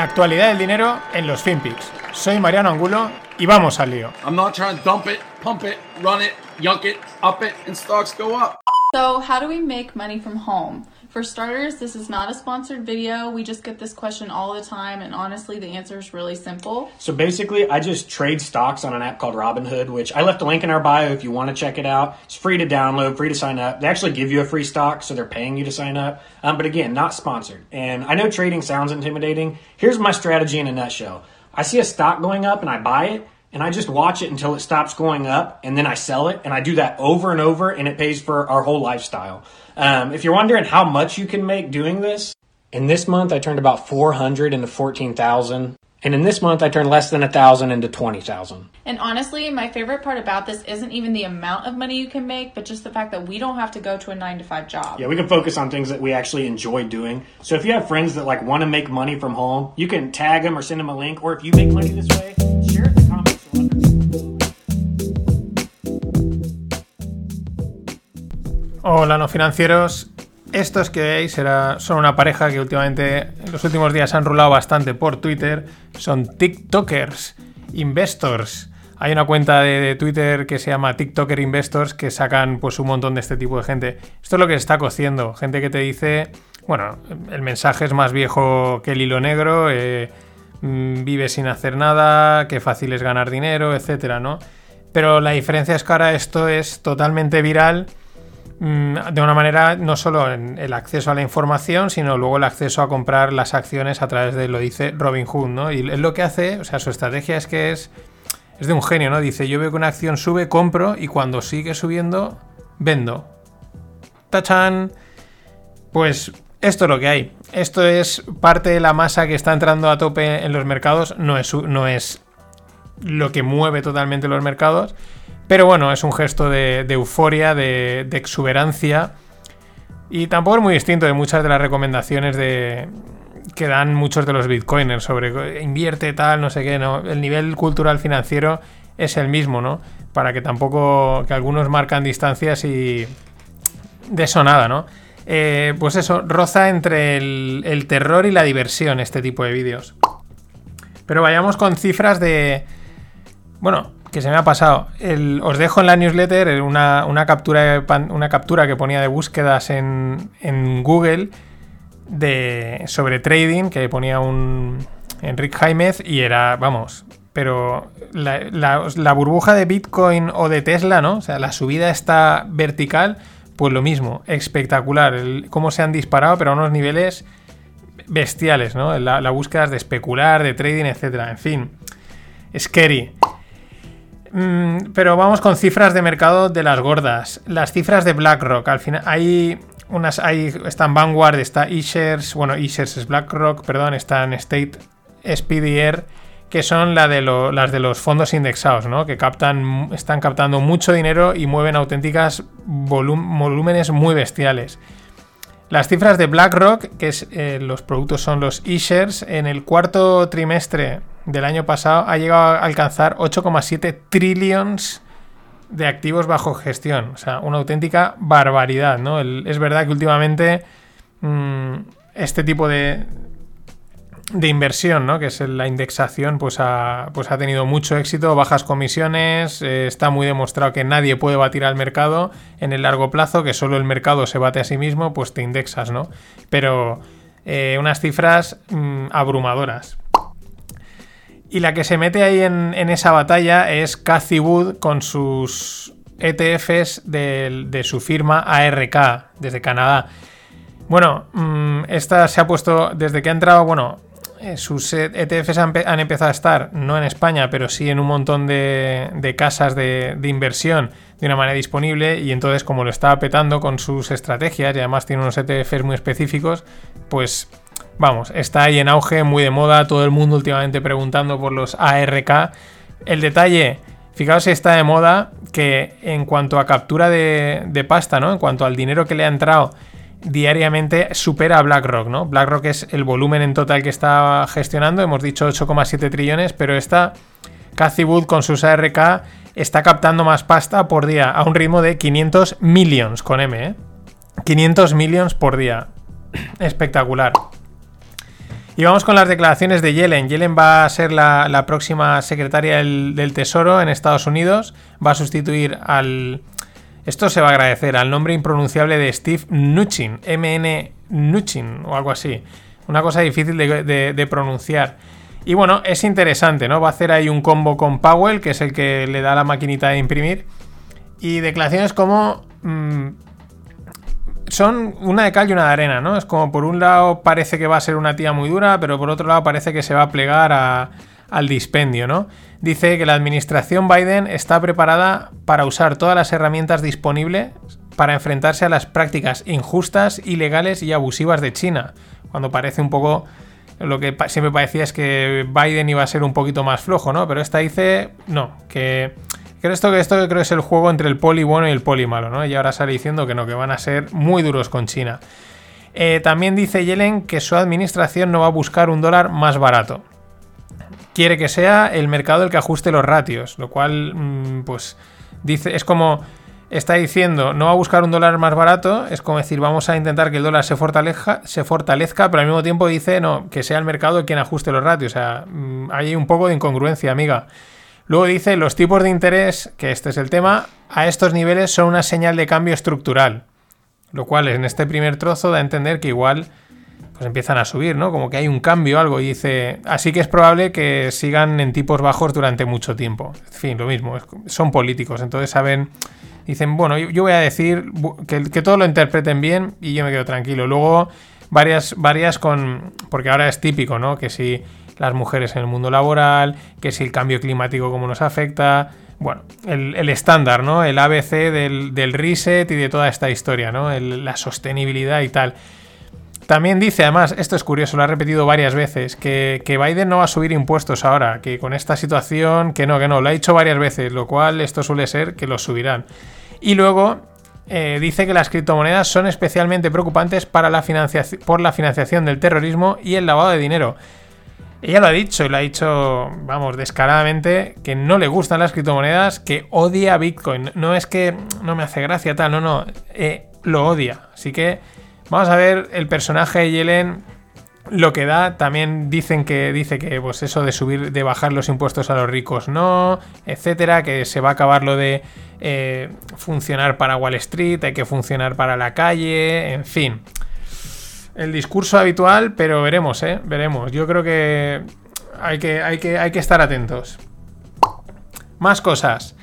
La actualidad del dinero en los FinPix. Soy Mariano Angulo y vamos al lío. I'm not trying to dump it, pump it, run it, yunk it, up it, and stocks go up. So, how do we make money from home? For starters, this is not a sponsored video. We just get this question all the time, and honestly, the answer is really simple. So basically, I just trade stocks on an app called Robinhood, which I left a link in our bio if you want to check it out. It's free to download, free to sign up. They actually give you a free stock, so they're paying you to sign up. Um, but again, not sponsored. And I know trading sounds intimidating. Here's my strategy in a nutshell I see a stock going up and I buy it. And I just watch it until it stops going up, and then I sell it, and I do that over and over, and it pays for our whole lifestyle. Um, if you're wondering how much you can make doing this, in this month I turned about 400 into 14,000. And in this month I turned less than a thousand into 20,000. And honestly, my favorite part about this isn't even the amount of money you can make, but just the fact that we don't have to go to a nine to five job. Yeah, we can focus on things that we actually enjoy doing. So if you have friends that like want to make money from home, you can tag them or send them a link. Or if you make money this way, Hola, no financieros. Estos que veis son una pareja que últimamente, en los últimos días han rulado bastante por Twitter. Son TikTokers, Investors. Hay una cuenta de, Twitter que se llama TikToker Investors que sacan pues un montón de este tipo de gente. Esto es lo que está cociendo. Gente que te dice, bueno, el mensaje es más viejo que el hilo negro. eh, mm, vive sin hacer nada, qué fácil es ganar dinero, etcétera, ¿no? Pero la diferencia es que ahora esto es totalmente viral de una manera no solo en el acceso a la información, sino luego el acceso a comprar las acciones a través de lo dice Robin Hood, ¿no? Y él lo que hace, o sea, su estrategia es que es es de un genio, ¿no? Dice, yo veo que una acción sube, compro y cuando sigue subiendo, vendo. ¡Tachán! Pues esto es lo que hay. Esto es parte de la masa que está entrando a tope en los mercados. No es, no es lo que mueve totalmente los mercados. Pero bueno, es un gesto de, euforia, de, exuberancia. Y tampoco es muy distinto de muchas de las recomendaciones que dan muchos de los bitcoiners sobre invierte tal, no sé qué, ¿no? El nivel cultural financiero es el mismo, ¿no? Para que tampoco, que algunos marcan distancias y de eso nada, ¿no? Eh, pues eso, roza entre el terror y la diversión este tipo de vídeos. Pero vayamos con cifras de... Bueno, que se me ha pasado. Os dejo en la newsletter una, una captura, una captura que ponía de búsquedas en, en Google de, sobre trading, que ponía un Enrique Jaimez y era, vamos, pero la, la- burbuja de Bitcoin o de Tesla, ¿no? O sea, la subida está vertical, pues lo mismo, espectacular, el- cómo se han disparado, pero a unos niveles bestiales, ¿no? La, la búsqueda de especular, de trading, etcétera, en fin, scary. Mm, pero vamos con cifras de mercado de las gordas. Las cifras de BlackRock. Al final hay unas. Hay, está en Vanguard, está eShares. Bueno, eShares es BlackRock, perdón. Está en State SPDR. Que son las de los fondos indexados, ¿no? Que captan, están captando mucho dinero y mueven auténticas volúmenes muy bestiales. Las cifras de BlackRock, que es, eh, los productos son los eShares, en el cuarto trimestre del año pasado ha llegado a alcanzar 8,7 trillions de activos bajo gestión. O sea, una auténtica barbaridad, ¿no? Es verdad que últimamente mm, este tipo de, de inversión, ¿no? Que es la indexación, pues ha, pues tenido mucho éxito, bajas comisiones, eh, está muy demostrado que nadie puede batir al mercado en el largo plazo, que solo el mercado se bate a sí mismo, pues te indexas, ¿no? Pero eh, unas cifras mm, abrumadoras. Y la que se mete ahí en, esa batalla es Cathy Wood con sus ETFs de, su firma ARK desde Canadá. Bueno, mm, esta se ha puesto desde que ha entrado, bueno, eh, sus ETFs han, pe- han empezado a estar, no en España, pero sí en un montón de, casas de, de inversión de una manera disponible y entonces como lo estaba petando con sus estrategias y además tiene unos ETFs muy específicos, pues vamos, está ahí en auge, muy de moda, todo el mundo últimamente preguntando por los ARK. El detalle, fijaos si está de moda que en cuanto a captura de, pasta, ¿no? En cuanto al dinero que le ha entrado diariamente supera a BlackRock, ¿no? BlackRock es el volumen en total que está gestionando, hemos dicho 8,7 trillones, pero esta Cathy con sus ARK está captando más pasta por día a un ritmo de 500 millions con M, ¿eh? 500 millions por día. Espectacular. Y vamos con las declaraciones de Yellen. Yellen va a ser la, la próxima secretaria del, Tesoro en Estados Unidos. Va a sustituir al... Esto se va a agradecer al nombre impronunciable de Steve Mnuchin, MN Mnuchin o algo así. Una cosa difícil de pronunciar. Y bueno, es interesante, ¿no? Va a hacer ahí un combo con Powell, que es el que le da la maquinita de imprimir. Y declaraciones como... mm, son una de cal y una de arena, ¿no? Es como por un lado parece que va a ser una tía muy dura, pero por otro lado parece que se va a plegar al dispendio, ¿no? Dice que la administración Biden está preparada para usar todas las herramientas disponibles para enfrentarse a las prácticas injustas, ilegales y abusivas de China, cuando parece un poco lo que siempre parecía es que Biden iba a ser un poquito más flojo, ¿no? Pero esta dice, no, que, que esto, que esto que creo es el juego entre el poli bueno y el poli malo, ¿no? Y ahora sale diciendo que no, que van a ser muy duros con China. Eh, también dice Yellen que su administración no va a buscar un dólar más barato. Quiere que sea el mercado el que ajuste los ratios, lo cual, mm, pues, dice, es como está diciendo no va a buscar un dólar más barato, es como decir, vamos a intentar que el dólar se fortalezca, se fortalezca, pero al mismo tiempo dice no, que sea el mercado quien ajuste los ratios. O sea, mm, hay un poco de incongruencia, amiga. Luego dice los tipos de interés, que este es el tema, a estos niveles son una señal de cambio estructural. Lo cual en este primer trozo da a entender que igual pues empiezan a subir, ¿no? Como que hay un cambio algo y dice, así que es probable que sigan en tipos bajos durante mucho tiempo. En fin, lo mismo, son políticos, entonces saben, dicen, bueno, yo, voy a decir que, que todo lo interpreten bien y yo me quedo tranquilo. Luego, varias, varias con, porque ahora es típico, ¿no? Que si las mujeres en el mundo laboral, que si el cambio climático cómo nos afecta, bueno, el, el estándar, ¿no? El ABC del, del reset y de toda esta historia, ¿no? La sostenibilidad y tal. También dice, además, esto es curioso, lo ha repetido varias veces, que, que Biden no va a subir impuestos ahora, que con esta situación, que no, que no, lo ha dicho varias veces, lo cual esto suele ser que los subirán. Y luego eh, dice que las criptomonedas son especialmente preocupantes para la por la financiación del terrorismo y el lavado de dinero. Ella lo ha dicho, y lo ha dicho, vamos, descaradamente, que no le gustan las criptomonedas, que odia Bitcoin. No es que no me hace gracia, tal, no, no, eh, lo odia. Así que vamos a ver el personaje de Yellen, lo que da. También dicen que dice que, pues eso de subir, de bajar los impuestos a los ricos, no, etcétera, que se va a acabar lo de eh, funcionar para Wall Street, hay que funcionar para la calle, en fin el discurso habitual, pero veremos, ¿eh? Veremos. Yo creo que hay que, hay que, hay que estar atentos. Más cosas.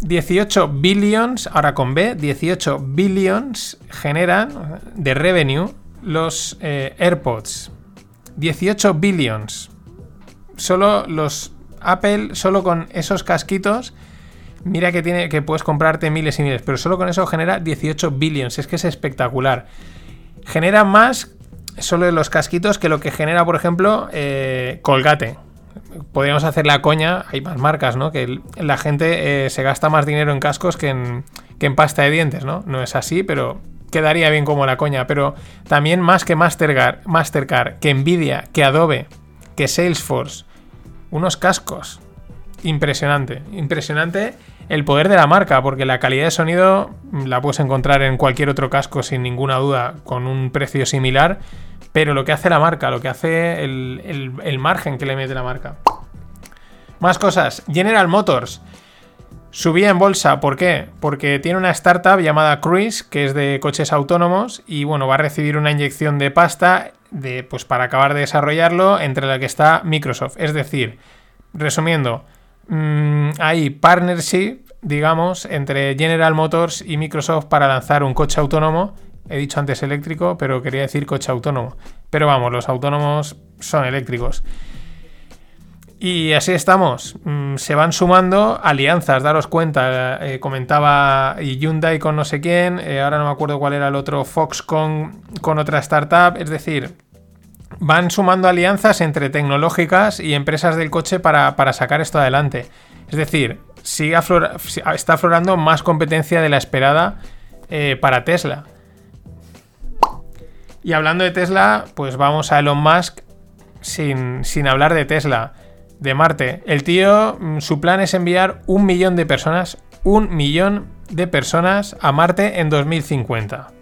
18 billions, ahora con B, 18 billions generan de revenue los eh, AirPods. 18 billions. Solo los Apple, solo con esos casquitos, mira que tiene que puedes comprarte miles y miles, pero solo con eso genera 18 billions. Es que es espectacular genera más solo los casquitos que lo que genera, por ejemplo, eh, Colgate. Podríamos hacer la coña, hay más marcas, ¿no? Que la gente eh, se gasta más dinero en cascos que en, que en pasta de dientes, ¿no? No es así, pero quedaría bien como la coña. Pero también más que Mastercard, Mastercard que Nvidia, que Adobe, que Salesforce, unos cascos. Impresionante, impresionante el poder de la marca, porque la calidad de sonido la puedes encontrar en cualquier otro casco sin ninguna duda, con un precio similar, pero lo que hace la marca, lo que hace el, el- el margen que le mete la marca. Más cosas, General Motors. Subía en bolsa, ¿por qué? Porque tiene una startup llamada Cruise, que es de coches autónomos, y bueno, va a recibir una inyección de pasta de, pues, para acabar de desarrollarlo, entre la que está Microsoft. Es decir, resumiendo, mm, hay partnership, digamos, entre General Motors y Microsoft para lanzar un coche autónomo. He dicho antes eléctrico, pero quería decir coche autónomo. Pero vamos, los autónomos son eléctricos. Y así estamos. Mm, se van sumando alianzas, daros cuenta. Eh, comentaba Hyundai con no sé quién. eh, ahora no me acuerdo cuál era el otro. Foxconn con otra startup. Es decir, van sumando alianzas entre tecnológicas y empresas del coche para, para sacar esto adelante. Es decir, está aflorando más competencia de la esperada eh, para Tesla. Y hablando de Tesla, pues vamos a Elon Musk sin, sin hablar de Tesla, de Marte. El tío, mm, su plan es enviar un millón de personas, un millón de personas a Marte en 2050.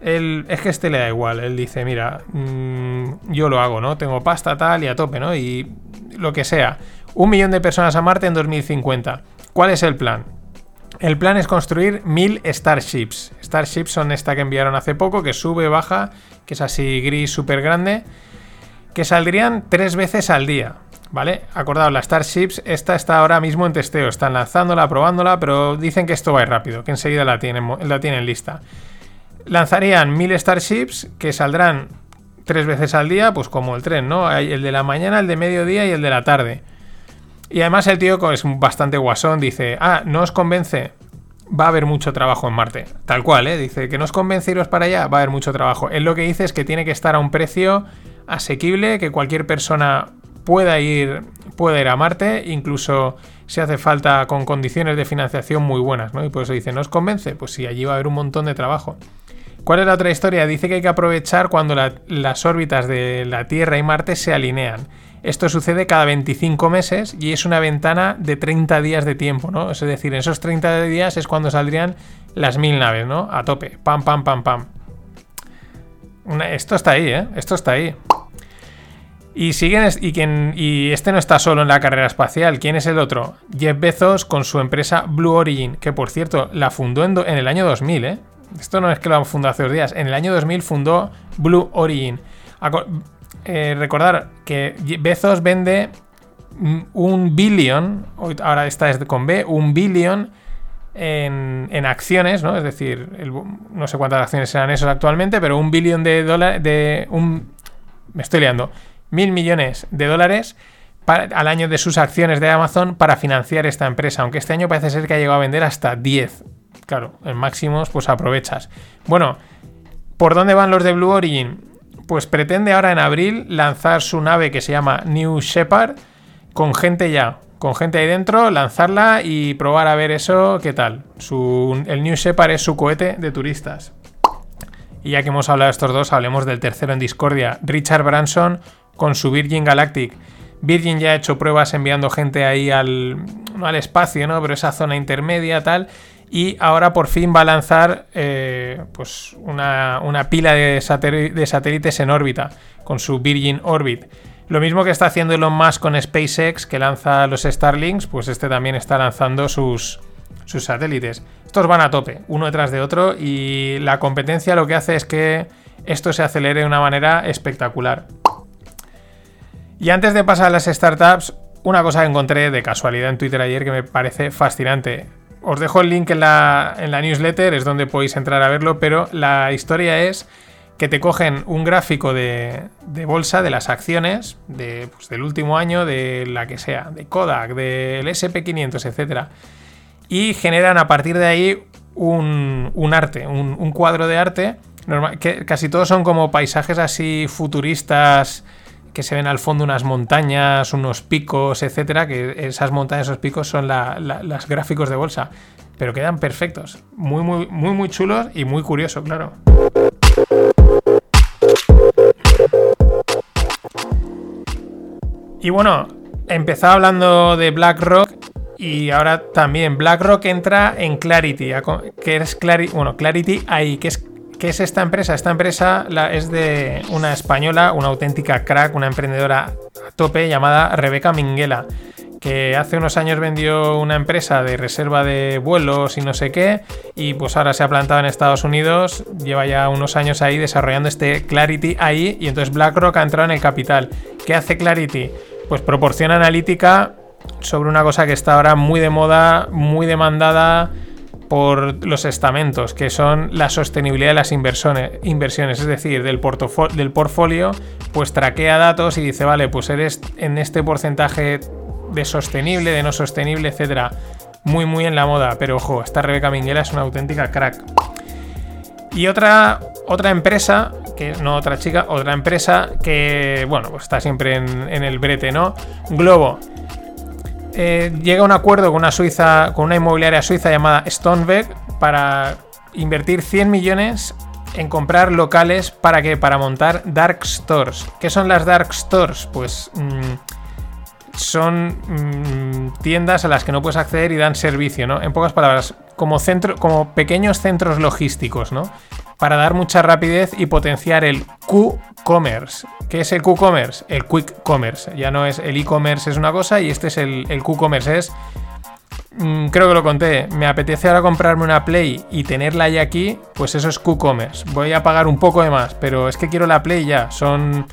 Es que este le da igual. Él dice, mira, mm, yo lo hago, ¿no? Tengo pasta tal y a tope, ¿no? Y lo que sea. Un millón de personas a Marte en 2050. ¿Cuál es el plan? El plan es construir mil Starships. Starships son esta que enviaron hace poco, que sube, baja, que es así gris súper grande, que saldrían tres veces al día. ¿Vale? Acordaos, la Starships, esta está ahora mismo en testeo. Están lanzándola, probándola, pero dicen que esto va a ir rápido, que enseguida la tienen, la tienen lista. Lanzarían mil Starships que saldrán tres veces al día, pues como el tren, ¿no? El de la mañana, el de mediodía y el de la tarde. Y además el tío es bastante guasón, dice, ah, no os convence, va a haber mucho trabajo en Marte. Tal cual, ¿eh? Dice que no os convence iros para allá, va a haber mucho trabajo. Él lo que dice es que tiene que estar a un precio asequible, que cualquier persona pueda ir, pueda ir a Marte, incluso si hace falta con condiciones de financiación muy buenas, ¿no? Y por eso dice, ¿no os convence? Pues sí, allí va a haber un montón de trabajo. ¿Cuál es la otra historia? Dice que hay que aprovechar cuando las órbitas de la Tierra y Marte se alinean. Esto sucede cada 25 meses y es una ventana de 30 días de tiempo, ¿no? Es decir, en esos 30 días es cuando saldrían las mil naves, ¿no? A tope. Pam, pam, pam, pam. Esto está ahí, ¿eh? Esto está ahí. Y siguen y, quien, y este no está solo en la carrera espacial. ¿Quién es el otro? Jeff Bezos con su empresa Blue Origin, que por cierto la fundó en, en el año 2000, ¿eh? Esto no es que lo fundó hace dos días. En el año 2000 fundó Blue Origin. Eh, recordar que Bezos vende un billón, ahora esta es con B, un billón en, acciones, ¿no? Es decir, no sé cuántas acciones serán esos actualmente, pero un billón de dólares, de un... Me estoy liando. Mil millones de dólares al año de sus acciones de Amazon para financiar esta empresa, aunque este año parece ser que ha llegado a vender hasta 10 claro, en máximos, pues aprovechas. Bueno, ¿por dónde van los de Blue Origin? Pues pretende ahora en abril lanzar su nave que se llama New Shepard con gente ya, con gente ahí dentro, lanzarla y probar a ver eso, qué tal. el New Shepard es su cohete de turistas. Y ya que hemos hablado de estos dos, hablemos del tercero en discordia, Richard Branson con su Virgin Galactic. Virgin ya ha hecho pruebas enviando gente ahí al, al espacio, ¿no? Pero esa zona intermedia, tal y ahora por fin va a lanzar eh, pues una, pila de, satélites en órbita con su Virgin Orbit. Lo mismo que está haciendo Elon Musk con SpaceX, que lanza los Starlinks, pues este también está lanzando sus, sus satélites. Estos van a tope, uno detrás de otro, y la competencia lo que hace es que esto se acelere de una manera espectacular. Y antes de pasar a las startups, una cosa que encontré de casualidad en Twitter ayer que me parece fascinante os dejo el link en la, newsletter, es donde podéis entrar a verlo, pero la historia es que te cogen un gráfico de, bolsa de las acciones de, pues, del último año, de la que sea, de Kodak, del SP500, etc. Y generan a partir de ahí un, arte, un, cuadro de arte, que casi todos son como paisajes así futuristas que se ven al fondo unas montañas, unos picos, etcétera, que esas montañas, esos picos son los gráficos de bolsa, pero quedan perfectos, muy, muy, muy, muy chulos y muy curioso, claro. Y bueno, empezaba hablando de BlackRock y ahora también. BlackRock entra en Clarity, que es Clarity, bueno, Clarity ahí, que es ¿Qué es esta empresa? Esta empresa es de una española, una auténtica crack, una emprendedora a tope llamada Rebeca Minguela, que hace unos años vendió una empresa de reserva de vuelos y no sé qué, y pues ahora se ha plantado en Estados Unidos, lleva ya unos años ahí desarrollando este Clarity ahí, y entonces BlackRock ha entrado en el capital. ¿Qué hace Clarity? Pues proporciona analítica sobre una cosa que está ahora muy de moda, muy demandada por los estamentos, que son la sostenibilidad de las inversiones, es decir, del, del portfolio, pues traquea datos y dice, vale, pues eres en este porcentaje de sostenible, de no sostenible, etcétera. Muy, muy en la moda, pero ojo, esta Rebeca Minguela es una auténtica crack. Y otra, otra empresa, que no otra chica, otra empresa que, bueno, pues está siempre en, en el brete, ¿no? Globo. Eh, llega a un acuerdo con una Suiza, con una inmobiliaria suiza llamada Stonebeck para invertir 100 millones en comprar locales para que para montar dark stores. ¿Qué son las dark stores? Pues mm, son mm, tiendas a las que no puedes acceder y dan servicio, ¿no? En pocas palabras, como, centro, como pequeños centros logísticos, ¿no? Para dar mucha rapidez y potenciar el Q-Commerce. ¿Qué es el Q-Commerce? El Quick Commerce. Ya no es el e-commerce, es una cosa, y este es el, el Q-Commerce. Es mm, creo que lo conté, me apetece ahora comprarme una Play y tenerla ya aquí, pues eso es Q-Commerce. Voy a pagar un poco de más, pero es que quiero la Play ya. Son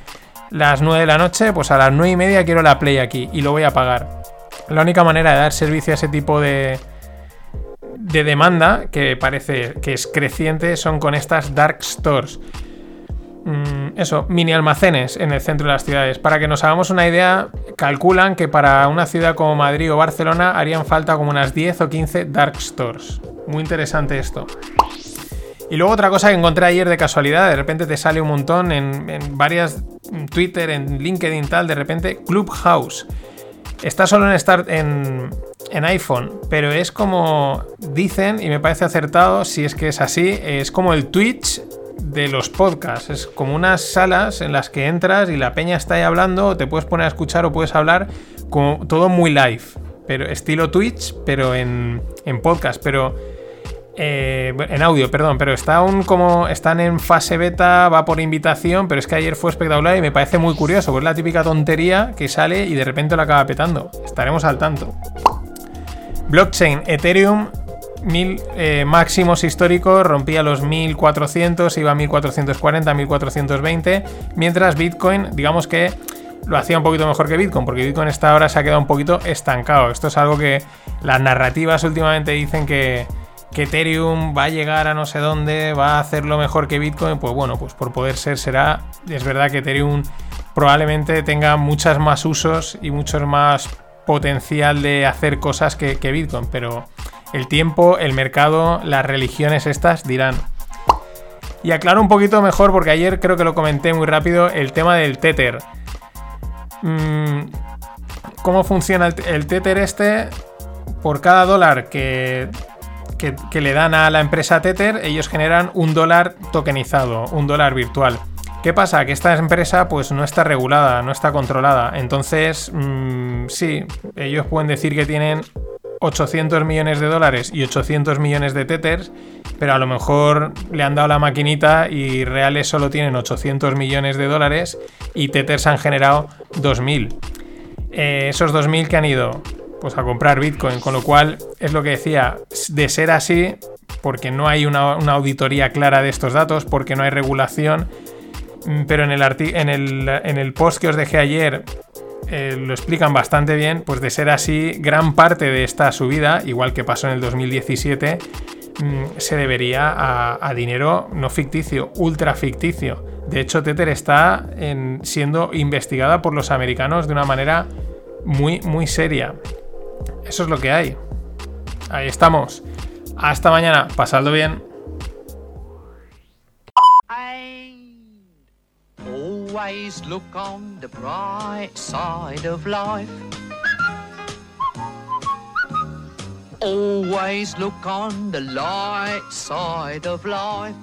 las 9 de la noche, pues a las 9 y media quiero la Play aquí y lo voy a pagar. La única manera de dar servicio a ese tipo de, de demanda, que parece que es creciente, son con estas dark stores. Mm, eso, mini almacenes en el centro de las ciudades. Para que nos hagamos una idea, calculan que para una ciudad como Madrid o Barcelona harían falta como unas 10 o 15 dark stores. Muy interesante esto. Y luego otra cosa que encontré ayer de casualidad, de repente te sale un montón en, varias Twitter, en LinkedIn tal, de repente Clubhouse. Está solo en, start, en, en iPhone, pero es como dicen, y me parece acertado, si es que es así, es como el Twitch de los podcasts. Es como unas salas en las que entras y la peña está ahí hablando, te puedes poner a escuchar o puedes hablar, como todo muy live. Pero estilo Twitch, pero en, en podcast. Pero eh, en audio, perdón, pero está aún como están en fase beta, va por invitación, pero es que ayer fue espectacular y me parece muy curioso, pues la típica tontería que sale y de repente lo acaba petando. Estaremos al tanto. Blockchain, Ethereum, mil eh, máximos históricos, rompía los 1400, iba a 1440, 1420, mientras Bitcoin, digamos que lo hacía un poquito mejor que Bitcoin, porque Bitcoin esta ahora se ha quedado un poquito estancado. Esto es algo que las narrativas últimamente dicen que que Ethereum va a llegar a no sé dónde, va a hacerlo mejor que Bitcoin, pues bueno, pues por poder ser será. Es verdad que Ethereum probablemente tenga muchos más usos y mucho más potencial de hacer cosas que, Bitcoin, pero el tiempo, el mercado, las religiones estas dirán. Y aclaro un poquito mejor, porque ayer creo que lo comenté muy rápido, el tema del Tether. Mm, ¿Cómo funciona el Tether este? Por cada dólar que que, le dan a la empresa Tether, ellos generan un dólar tokenizado, un dólar virtual. ¿Qué pasa? Que esta empresa pues no está regulada, no está controlada. Entonces, mm, sí, ellos pueden decir que tienen 800 millones de dólares y 800 millones de Tethers, pero a lo mejor le han dado la maquinita y reales solo tienen 800 millones de dólares y Tethers han generado 2.000. Eh, esos 2.000 que han ido pues a comprar Bitcoin. Con lo cual, es lo que decía, de ser así, porque no hay una, auditoría clara de estos datos, porque no hay regulación, mm, pero en el, en el, en el post que os dejé ayer eh, lo explican bastante bien, pues de ser así, gran parte de esta subida, igual que pasó en el 2017, mm, se debería a, dinero no ficticio, ultra ficticio. De hecho, Tether está siendo investigada por los americanos de una manera muy, muy seria. Eso es lo que hay. Ahí estamos. Hasta mañana. Pasadlo bien. Always look on the bright side of life. Always look on the light side of life.